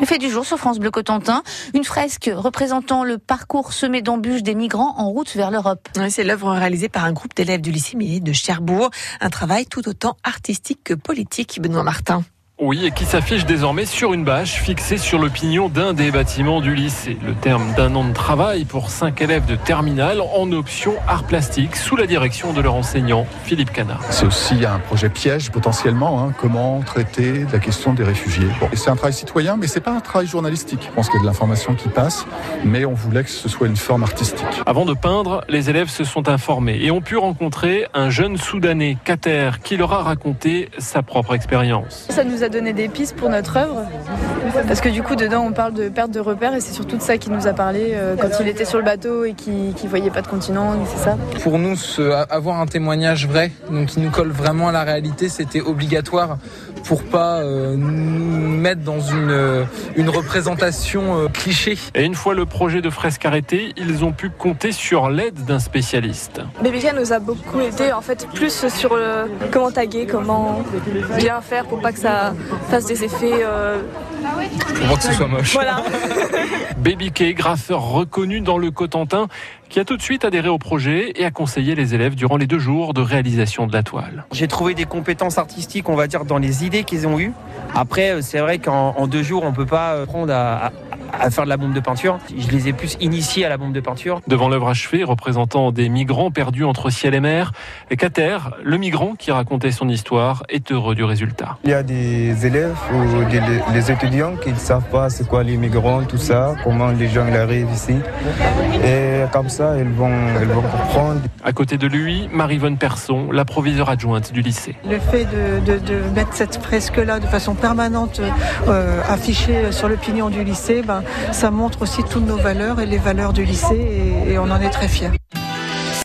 Le fait du jour sur France Bleu Cotentin, une fresque représentant le parcours semé d'embûches des migrants en route vers l'Europe. c'est l'œuvre réalisée par un groupe d'élèves du lycée Millet de Cherbourg, un travail tout autant artistique que politique, Benoît Martin. Oui, et qui s'affiche désormais sur une bâche fixée sur le pignon d'un des bâtiments du lycée. Le terme d'un an de travail pour cinq élèves de terminale en option art plastique sous la direction de leur enseignant, Philippe Canard. C'est aussi un projet piège potentiellement, hein, comment traiter la question des réfugiés? c'est un travail citoyen, mais c'est pas un travail journalistique. Je pense qu'il y a de l'information qui passe, mais on voulait que ce soit une forme artistique. Avant de peindre, les élèves se sont informés et ont pu rencontrer un jeune Soudanais, Kater, qui leur a raconté sa propre expérience. Ça nous a donner des pistes pour notre œuvre. Parce que du coup, dedans, on parle de perte de repères et c'est surtout de ça qu'il nous a parlé euh, quand il était sur le bateau et qu'il ne voyait pas de continent, c'est ça. Pour nous, avoir un témoignage vrai, donc qui nous colle vraiment à la réalité, c'était obligatoire pour pas euh, nous mettre dans une, euh, une représentation cliché. Et une fois le projet de fresque arrêté, ils ont pu compter sur l'aide d'un spécialiste. Babyka nous a beaucoup aidé, en fait, plus sur comment taguer, comment bien faire pour pas que ça fasse des effets. Euh... Pour que ce soit moche. Voilà. Baby K, graffeur reconnu dans le Cotentin, qui a tout de suite adhéré au projet et a conseillé les élèves durant les deux jours de réalisation de la toile. J'ai trouvé des compétences artistiques, on va dire, dans les idées qu'ils ont eues. Après, euh, c'est vrai qu'en deux jours, on peut pas euh, prendre à, à faire de la bombe de peinture. Je les ai plus initiés à la bombe de peinture. Devant l'œuvre achevée, représentant des migrants perdus entre ciel et mer, Kater, le migrant qui racontait son histoire, est heureux du résultat. Il y a des élèves ou des les étudiants qui ne savent pas c'est quoi les migrants, tout ça, comment les gens arrivent ici. Et comme ça, ils vont, ils vont comprendre. À côté de lui, Marie-Vonne Persson, la proviseure adjointe du lycée. Le fait de, mettre cette fresque-là de façon permanente euh, affichée sur le pignon du lycée, ben, ça montre aussi toutes nos valeurs et les valeurs du lycée et, on en est très fiers.